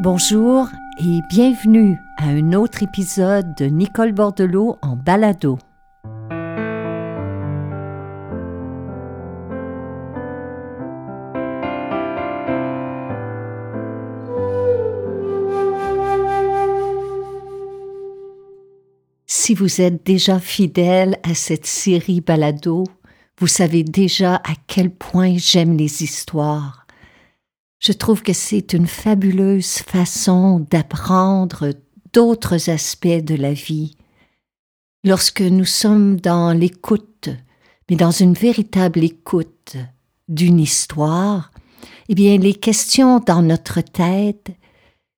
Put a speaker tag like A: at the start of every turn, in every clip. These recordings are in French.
A: Bonjour et bienvenue à un autre épisode de Nicole Bordelot en balado. Si vous êtes déjà fidèle à cette série balado, vous savez déjà à quel point j'aime les histoires je trouve que c'est une fabuleuse façon d'apprendre d'autres aspects de la vie. Lorsque nous sommes dans l'écoute, mais dans une véritable écoute d'une histoire, eh bien, les questions dans notre tête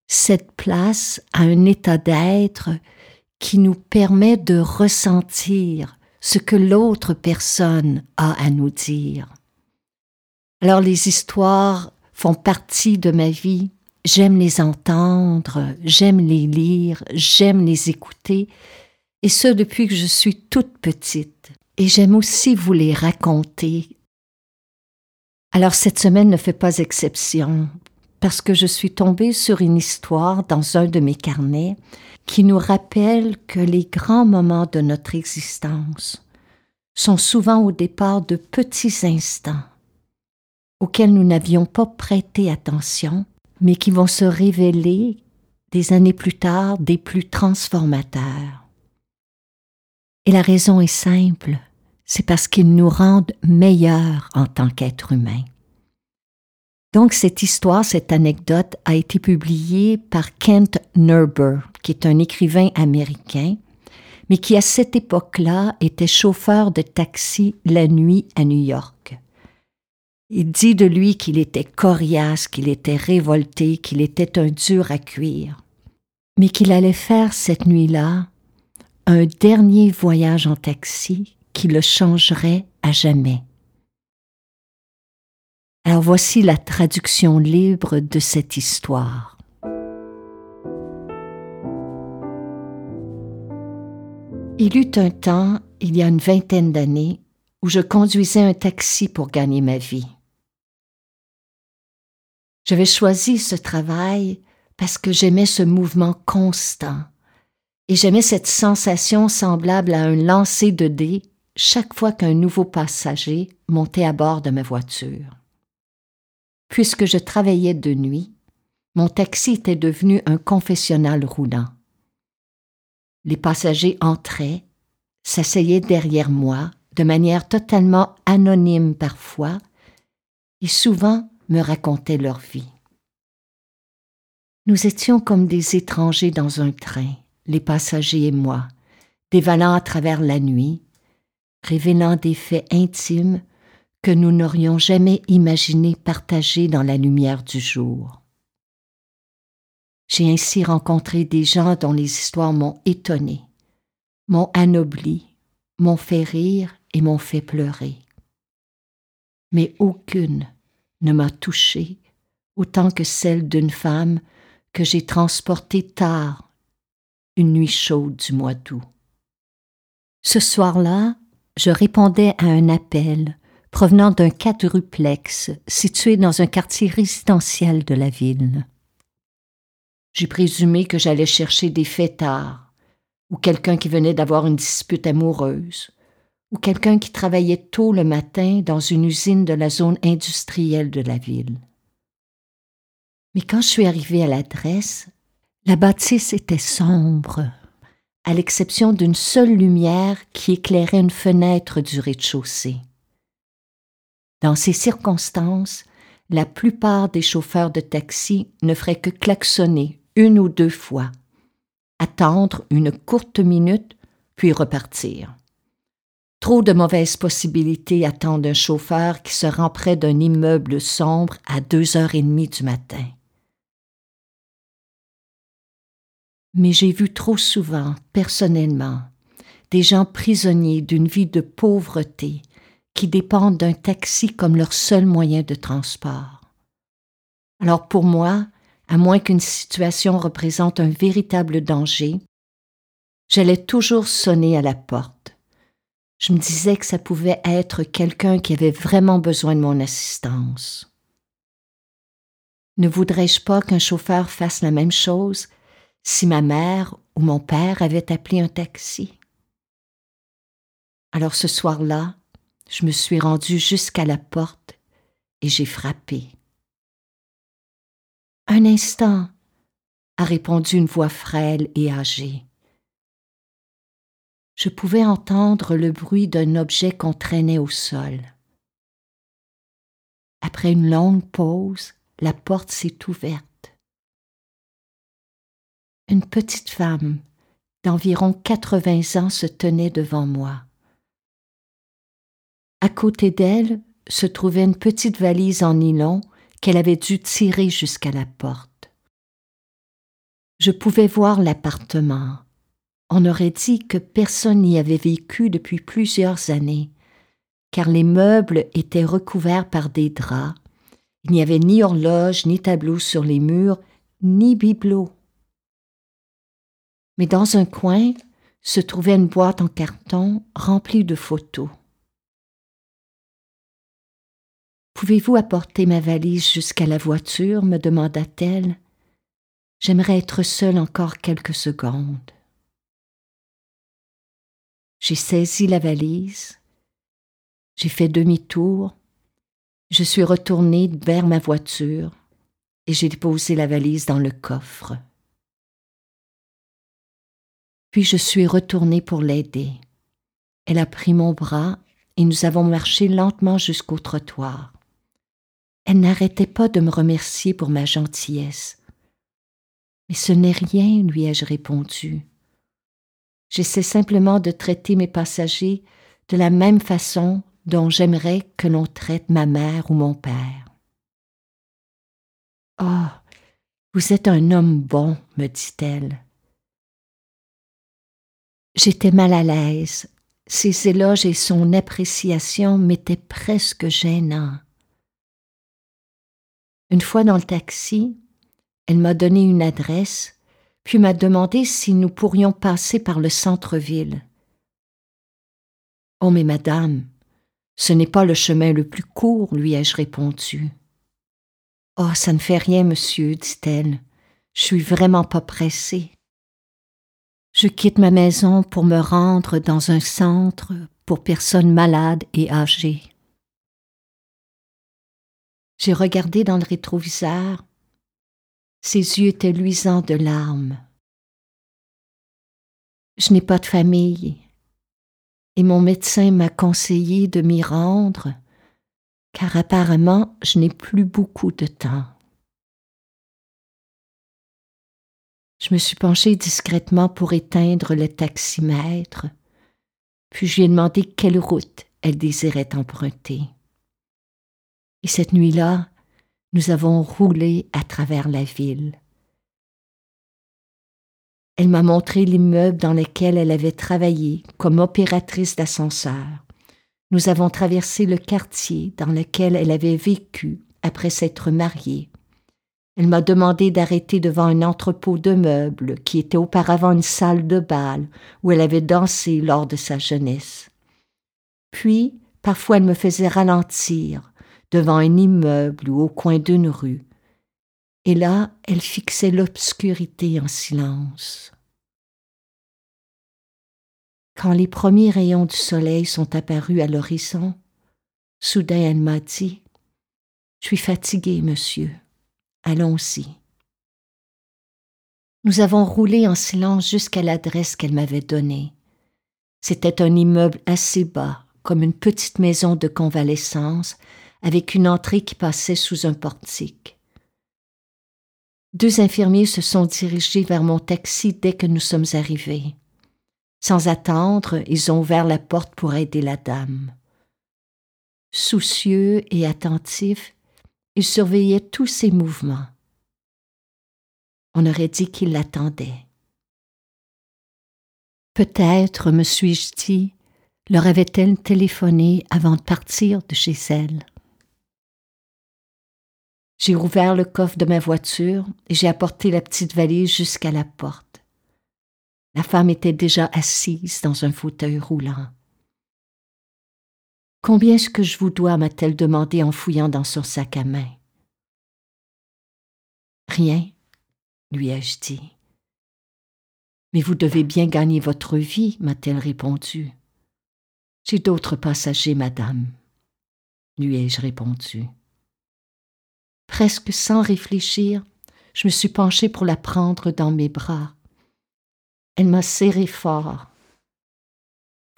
A: cèdent place à un état d'être qui nous permet de ressentir ce que l'autre personne a à nous dire. Alors les histoires font partie de ma vie. J'aime les entendre, j'aime les lire, j'aime les écouter, et ce depuis que je suis toute petite. Et j'aime aussi vous les raconter. Alors cette semaine ne fait pas exception, parce que je suis tombée sur une histoire dans un de mes carnets qui nous rappelle que les grands moments de notre existence sont souvent au départ de petits instants auxquels nous n'avions pas prêté attention, mais qui vont se révéler des années plus tard des plus transformateurs. Et la raison est simple, c'est parce qu'ils nous rendent meilleurs en tant qu'êtres humains. Donc cette histoire, cette anecdote a été publiée par Kent Nerber, qui est un écrivain américain, mais qui à cette époque-là était chauffeur de taxi la nuit à New York. Il dit de lui qu'il était coriace, qu'il était révolté, qu'il était un dur à cuire, mais qu'il allait faire cette nuit-là un dernier voyage en taxi qui le changerait à jamais. Alors voici la traduction libre de cette histoire. Il eut un temps, il y a une vingtaine d'années, où je conduisais un taxi pour gagner ma vie. J'avais choisi ce travail parce que j'aimais ce mouvement constant et j'aimais cette sensation semblable à un lancer de dés chaque fois qu'un nouveau passager montait à bord de ma voiture. Puisque je travaillais de nuit, mon taxi était devenu un confessionnal roulant. Les passagers entraient, s'asseyaient derrière moi de manière totalement anonyme parfois, et souvent me racontaient leur vie. Nous étions comme des étrangers dans un train, les passagers et moi, dévalant à travers la nuit, révélant des faits intimes que nous n'aurions jamais imaginé partager dans la lumière du jour. J'ai ainsi rencontré des gens dont les histoires m'ont étonné, m'ont anobli, m'ont fait rire et m'ont fait pleurer. Mais aucune ne m'a touchée autant que celle d'une femme que j'ai transportée tard, une nuit chaude du mois d'août. Ce soir-là, je répondais à un appel provenant d'un quadruplex situé dans un quartier résidentiel de la ville. J'ai présumé que j'allais chercher des fêtards, ou quelqu'un qui venait d'avoir une dispute amoureuse, ou quelqu'un qui travaillait tôt le matin dans une usine de la zone industrielle de la ville. Mais quand je suis arrivée à l'adresse, la bâtisse était sombre, à l'exception d'une seule lumière qui éclairait une fenêtre du rez-de-chaussée. Dans ces circonstances, la plupart des chauffeurs de taxi ne feraient que klaxonner une ou deux fois, attendre une courte minute, puis repartir. Trop de mauvaises possibilités attendent un chauffeur qui se rend près d'un immeuble sombre à deux heures et demie du matin. Mais j'ai vu trop souvent, personnellement, des gens prisonniers d'une vie de pauvreté qui dépendent d'un taxi comme leur seul moyen de transport. Alors pour moi, à moins qu'une situation représente un véritable danger, j'allais toujours sonner à la porte je me disais que ça pouvait être quelqu'un qui avait vraiment besoin de mon assistance. Ne voudrais-je pas qu'un chauffeur fasse la même chose si ma mère ou mon père avaient appelé un taxi? Alors ce soir-là, je me suis rendue jusqu'à la porte et j'ai frappé. Un instant, a répondu une voix frêle et âgée. Je pouvais entendre le bruit d'un objet qu'on traînait au sol. Après une longue pause, la porte s'est ouverte. Une petite femme d'environ 80 ans se tenait devant moi. À côté d'elle se trouvait une petite valise en nylon qu'elle avait dû tirer jusqu'à la porte. Je pouvais voir l'appartement. On aurait dit que personne n'y avait vécu depuis plusieurs années, car les meubles étaient recouverts par des draps. Il n'y avait ni horloge, ni tableau sur les murs, ni bibelot. Mais dans un coin se trouvait une boîte en carton remplie de photos. Pouvez-vous apporter ma valise jusqu'à la voiture? me demanda-t-elle. J'aimerais être seule encore quelques secondes. J'ai saisi la valise, j'ai fait demi-tour, je suis retournée vers ma voiture et j'ai déposé la valise dans le coffre. Puis je suis retournée pour l'aider. Elle a pris mon bras et nous avons marché lentement jusqu'au trottoir. Elle n'arrêtait pas de me remercier pour ma gentillesse. Mais ce n'est rien, lui ai-je répondu. J'essaie simplement de traiter mes passagers de la même façon dont j'aimerais que l'on traite ma mère ou mon père. Oh, vous êtes un homme bon, me dit-elle. J'étais mal à l'aise. Ses éloges et son appréciation m'étaient presque gênants. Une fois dans le taxi, elle m'a donné une adresse, puis m'a demandé si nous pourrions passer par le centre-ville. Oh, mais madame, ce n'est pas le chemin le plus court, lui ai-je répondu. Oh, ça ne fait rien, monsieur, dit-elle. Je suis vraiment pas pressée. Je quitte ma maison pour me rendre dans un centre pour personnes malades et âgées. J'ai regardé dans le rétroviseur. Ses yeux étaient luisants de larmes. Je n'ai pas de famille et mon médecin m'a conseillé de m'y rendre car apparemment je n'ai plus beaucoup de temps. Je me suis penchée discrètement pour éteindre le taximètre, puis je lui ai demandé quelle route elle désirait emprunter. Et cette nuit-là, nous avons roulé à travers la ville. Elle m'a montré l'immeuble dans lequel elle avait travaillé comme opératrice d'ascenseur. Nous avons traversé le quartier dans lequel elle avait vécu après s'être mariée. Elle m'a demandé d'arrêter devant un entrepôt de meubles qui était auparavant une salle de bal où elle avait dansé lors de sa jeunesse. Puis, parfois, elle me faisait ralentir devant un immeuble ou au coin d'une rue. Et là, elle fixait l'obscurité en silence. Quand les premiers rayons du soleil sont apparus à l'horizon, soudain elle m'a dit Je suis fatiguée, monsieur. Allons-y. Nous avons roulé en silence jusqu'à l'adresse qu'elle m'avait donnée. C'était un immeuble assez bas, comme une petite maison de convalescence, avec une entrée qui passait sous un portique. Deux infirmiers se sont dirigés vers mon taxi dès que nous sommes arrivés. Sans attendre, ils ont ouvert la porte pour aider la dame. Soucieux et attentifs, ils surveillaient tous ses mouvements. On aurait dit qu'ils l'attendaient. Peut-être, me suis-je dit, leur avait-elle téléphoné avant de partir de chez elle. J'ai ouvert le coffre de ma voiture et j'ai apporté la petite valise jusqu'à la porte. La femme était déjà assise dans un fauteuil roulant. Combien est-ce que je vous dois m'a-t-elle demandé en fouillant dans son sac à main. rien, lui ai-je dit. Mais vous devez bien gagner votre vie, m'a-t-elle répondu. J'ai d'autres passagers, madame, lui ai-je répondu. Presque sans réfléchir, je me suis penchée pour la prendre dans mes bras. Elle m'a serré fort.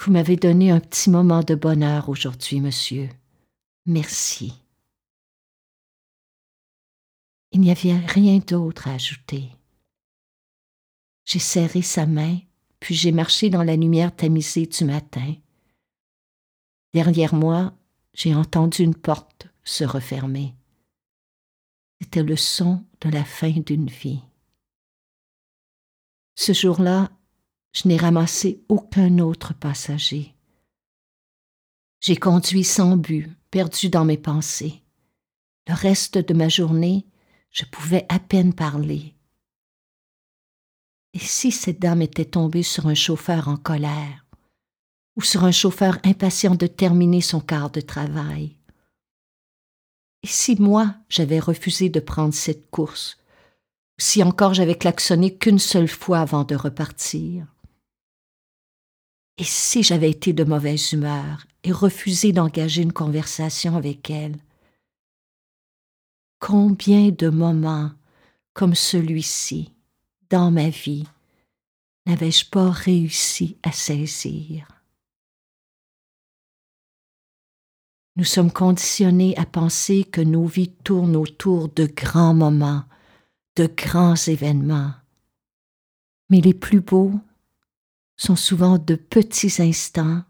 A: Vous m'avez donné un petit moment de bonheur aujourd'hui, monsieur. Merci. Il n'y avait rien d'autre à ajouter. J'ai serré sa main, puis j'ai marché dans la lumière tamisée du matin. Derrière moi, j'ai entendu une porte se refermer. C'était le son de la fin d'une vie. Ce jour-là, je n'ai ramassé aucun autre passager. J'ai conduit sans but, perdu dans mes pensées. Le reste de ma journée, je pouvais à peine parler. Et si cette dame était tombée sur un chauffeur en colère, ou sur un chauffeur impatient de terminer son quart de travail? Et si moi j'avais refusé de prendre cette course, ou si encore j'avais klaxonné qu'une seule fois avant de repartir? Et si j'avais été de mauvaise humeur et refusé d'engager une conversation avec elle? Combien de moments comme celui-ci dans ma vie n'avais-je pas réussi à saisir? Nous sommes conditionnés à penser que nos vies tournent autour de grands moments, de grands événements. Mais les plus beaux sont souvent de petits instants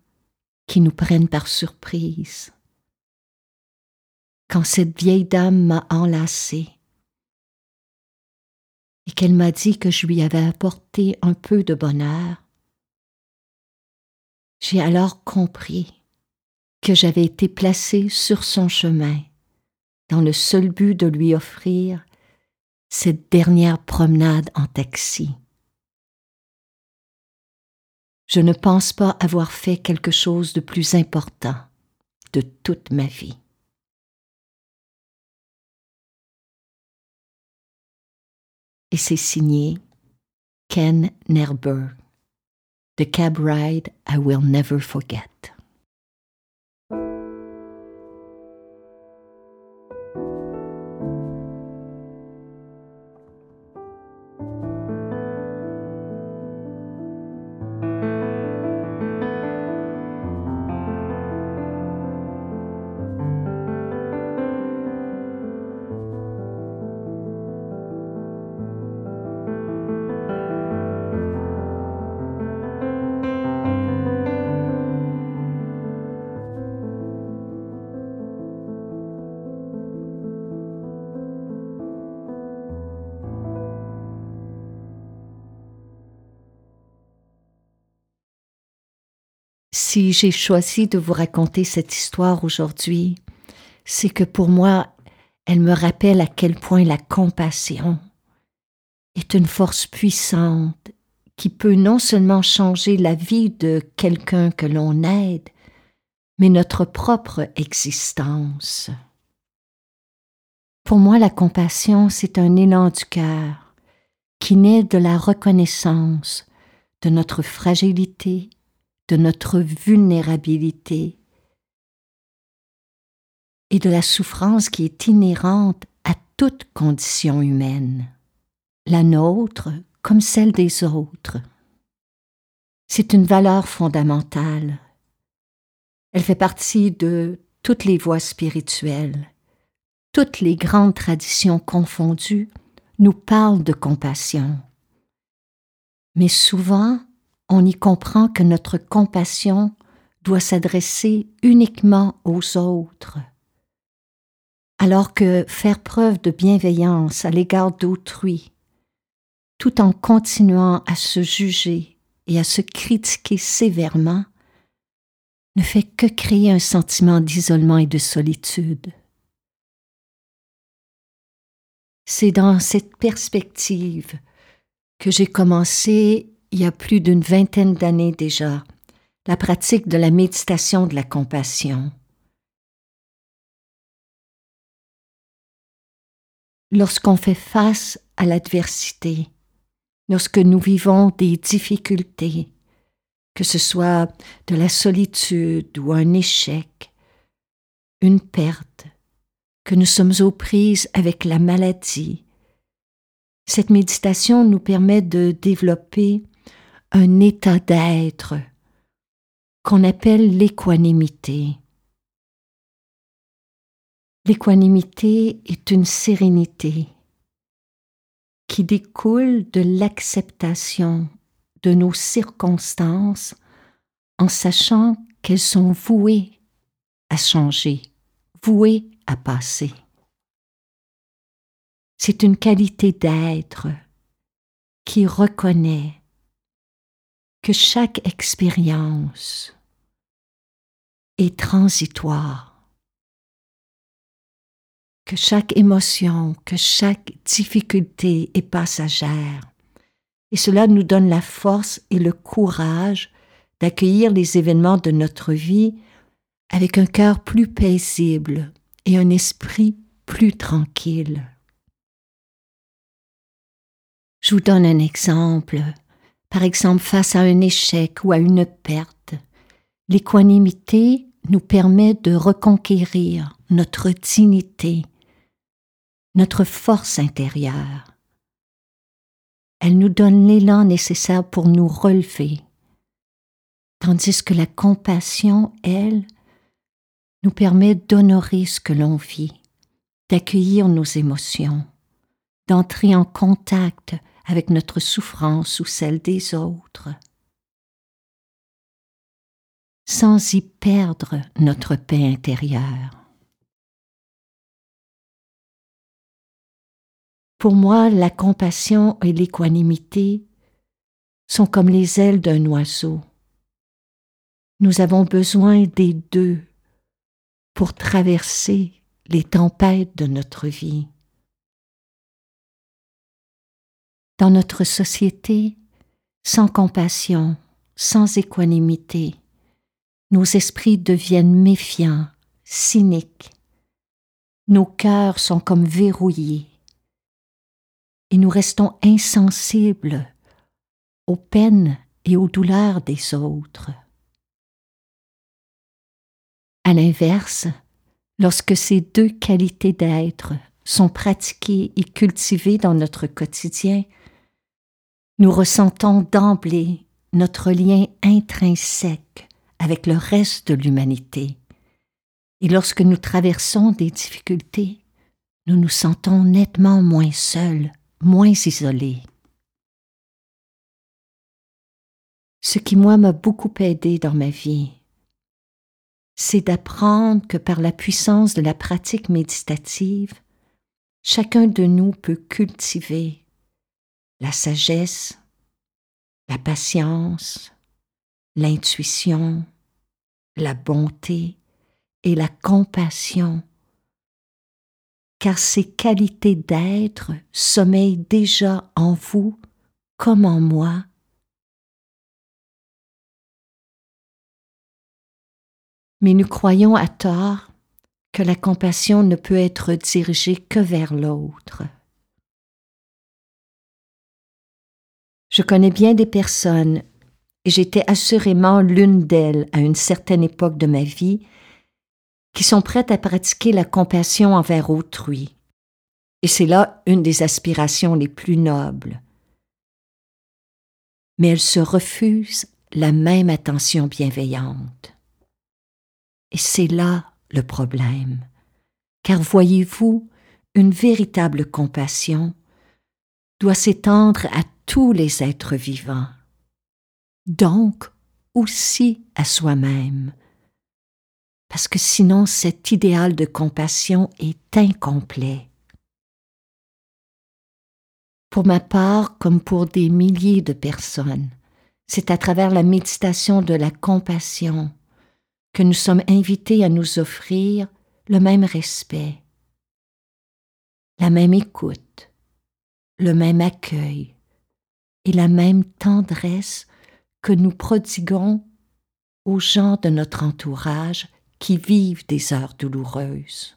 A: qui nous prennent par surprise. Quand cette vieille dame m'a enlacée et qu'elle m'a dit que je lui avais apporté un peu de bonheur, j'ai alors compris que j'avais été placée sur son chemin dans le seul but de lui offrir cette dernière promenade en taxi. Je ne pense pas avoir fait quelque chose de plus important de toute ma vie. Et c'est signé Ken Nerber, The Cab Ride I Will Never Forget. Si j'ai choisi de vous raconter cette histoire aujourd'hui, c'est que pour moi, elle me rappelle à quel point la compassion est une force puissante qui peut non seulement changer la vie de quelqu'un que l'on aide, mais notre propre existence. Pour moi, la compassion, c'est un élan du cœur qui naît de la reconnaissance de notre fragilité de notre vulnérabilité et de la souffrance qui est inhérente à toute condition humaine, la nôtre comme celle des autres. C'est une valeur fondamentale. Elle fait partie de toutes les voies spirituelles. Toutes les grandes traditions confondues nous parlent de compassion. Mais souvent, on y comprend que notre compassion doit s'adresser uniquement aux autres, alors que faire preuve de bienveillance à l'égard d'autrui, tout en continuant à se juger et à se critiquer sévèrement, ne fait que créer un sentiment d'isolement et de solitude. C'est dans cette perspective que j'ai commencé il y a plus d'une vingtaine d'années déjà, la pratique de la méditation de la compassion. lorsqu'on fait face à l'adversité, lorsque nous vivons des difficultés, que ce soit de la solitude ou un échec, une perte, que nous sommes aux prises avec la maladie. Cette méditation nous permet de développer un état d'être qu'on appelle l'équanimité. L'équanimité est une sérénité qui découle de l'acceptation de nos circonstances en sachant qu'elles sont vouées à changer, vouées à passer. C'est une qualité d'être qui reconnaît que chaque expérience est transitoire, que chaque émotion, que chaque difficulté est passagère et cela nous donne la force et le courage d'accueillir les événements de notre vie avec un cœur plus paisible et un esprit plus tranquille. Je vous donne un exemple. Par exemple, face à un échec ou à une perte, l'équanimité nous permet de reconquérir notre dignité, notre force intérieure. Elle nous donne l'élan nécessaire pour nous relever, tandis que la compassion, elle, nous permet d'honorer ce que l'on vit, d'accueillir nos émotions, d'entrer en contact avec notre souffrance ou celle des autres, sans y perdre notre paix intérieure. Pour moi, la compassion et l'équanimité sont comme les ailes d'un oiseau. Nous avons besoin des deux pour traverser les tempêtes de notre vie. Dans notre société, sans compassion, sans équanimité, nos esprits deviennent méfiants, cyniques. Nos cœurs sont comme verrouillés et nous restons insensibles aux peines et aux douleurs des autres. À l'inverse, lorsque ces deux qualités d'être sont pratiquées et cultivées dans notre quotidien, nous ressentons d'emblée notre lien intrinsèque avec le reste de l'humanité. Et lorsque nous traversons des difficultés, nous nous sentons nettement moins seuls moins isolé. Ce qui, moi, m'a beaucoup aidé dans ma vie, c'est d'apprendre que par la puissance de la pratique méditative, chacun de nous peut cultiver la sagesse, la patience, l'intuition, la bonté et la compassion car ces qualités d'être sommeillent déjà en vous comme en moi. Mais nous croyons à tort que la compassion ne peut être dirigée que vers l'autre. Je connais bien des personnes, et j'étais assurément l'une d'elles à une certaine époque de ma vie, qui sont prêtes à pratiquer la compassion envers autrui. Et c'est là une des aspirations les plus nobles. Mais elles se refusent la même attention bienveillante. Et c'est là le problème. Car voyez-vous, une véritable compassion doit s'étendre à tous les êtres vivants, donc aussi à soi-même, parce que sinon cet idéal de compassion est incomplet. Pour ma part, comme pour des milliers de personnes, c'est à travers la méditation de la compassion que nous sommes invités à nous offrir le même respect, la même écoute, le même accueil et la même tendresse que nous prodiguons aux gens de notre entourage qui vivent des heures douloureuses.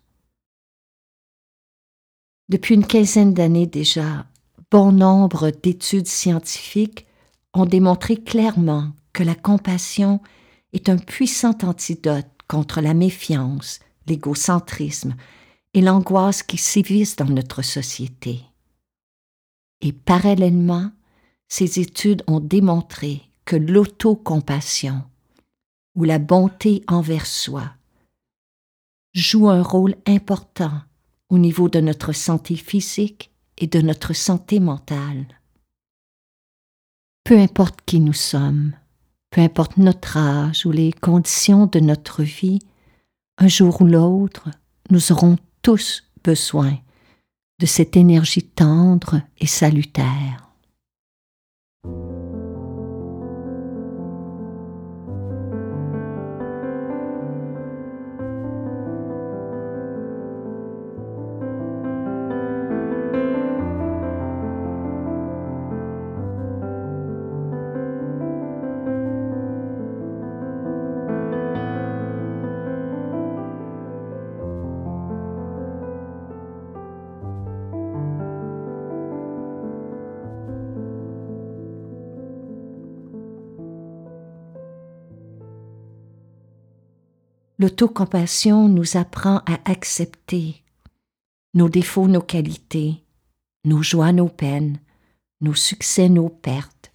A: Depuis une quinzaine d'années déjà, bon nombre d'études scientifiques ont démontré clairement que la compassion est un puissant antidote contre la méfiance, l'égocentrisme et l'angoisse qui sévissent dans notre société. Et parallèlement, ces études ont démontré que l'autocompassion, ou la bonté envers soi, joue un rôle important au niveau de notre santé physique et de notre santé mentale. Peu importe qui nous sommes, peu importe notre âge ou les conditions de notre vie, un jour ou l'autre, nous aurons tous besoin de cette énergie tendre et salutaire. thank you L'autocompassion nous apprend à accepter nos défauts, nos qualités, nos joies, nos peines, nos succès, nos pertes,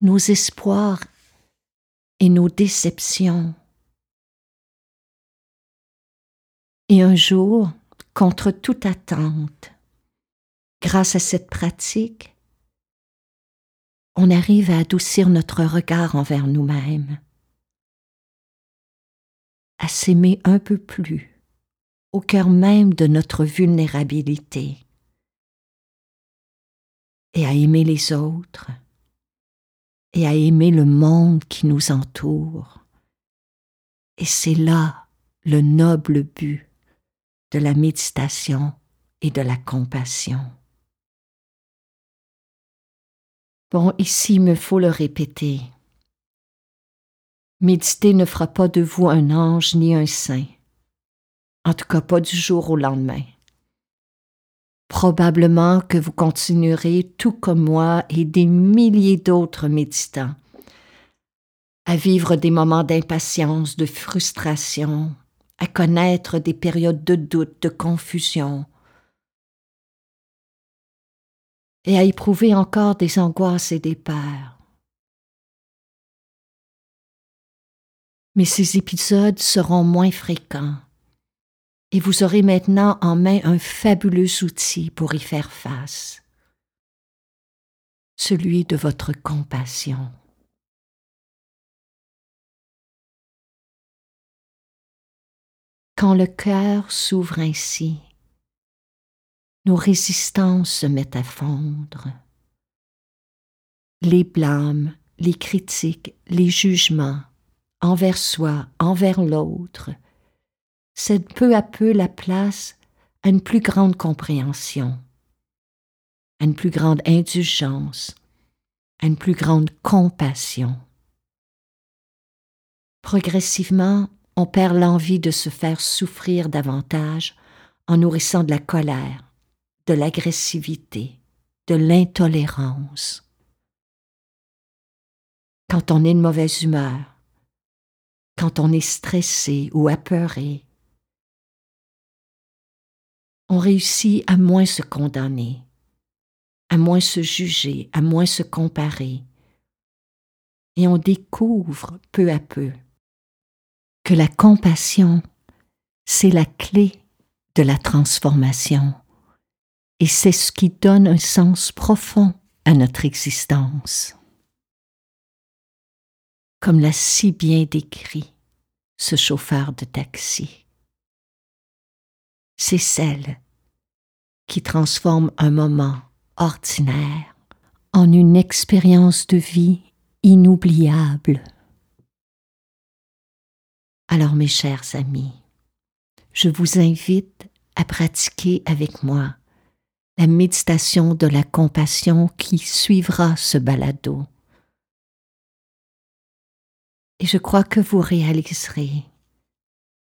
A: nos espoirs et nos déceptions. Et un jour, contre toute attente, grâce à cette pratique, on arrive à adoucir notre regard envers nous-mêmes à s'aimer un peu plus, au cœur même de notre vulnérabilité, et à aimer les autres, et à aimer le monde qui nous entoure. Et c'est là le noble but de la méditation et de la compassion. Bon, ici, il me faut le répéter. Méditer ne fera pas de vous un ange ni un saint, en tout cas pas du jour au lendemain. Probablement que vous continuerez, tout comme moi et des milliers d'autres méditants, à vivre des moments d'impatience, de frustration, à connaître des périodes de doute, de confusion, et à éprouver encore des angoisses et des peurs. Mais ces épisodes seront moins fréquents et vous aurez maintenant en main un fabuleux outil pour y faire face, celui de votre compassion. Quand le cœur s'ouvre ainsi, nos résistances se mettent à fondre. Les blâmes, les critiques, les jugements, envers soi, envers l'autre, cède peu à peu la place à une plus grande compréhension, à une plus grande indulgence, à une plus grande compassion. Progressivement, on perd l'envie de se faire souffrir davantage en nourrissant de la colère, de l'agressivité, de l'intolérance. Quand on est de mauvaise humeur, quand on est stressé ou apeuré. On réussit à moins se condamner, à moins se juger, à moins se comparer. Et on découvre peu à peu que la compassion, c'est la clé de la transformation et c'est ce qui donne un sens profond à notre existence comme l'a si bien décrit ce chauffeur de taxi. C'est celle qui transforme un moment ordinaire en une expérience de vie inoubliable. Alors mes chers amis, je vous invite à pratiquer avec moi la méditation de la compassion qui suivra ce balado et je crois que vous réaliserez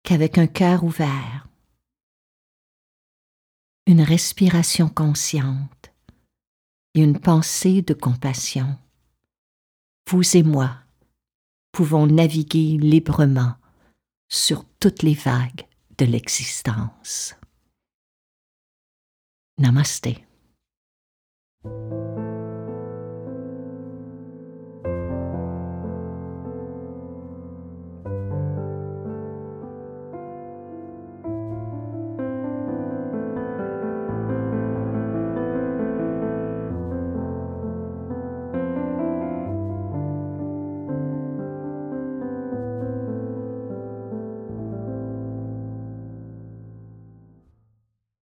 A: qu'avec un cœur ouvert, une respiration consciente et une pensée de compassion, vous et moi pouvons naviguer librement sur toutes les vagues de l'existence. Namaste.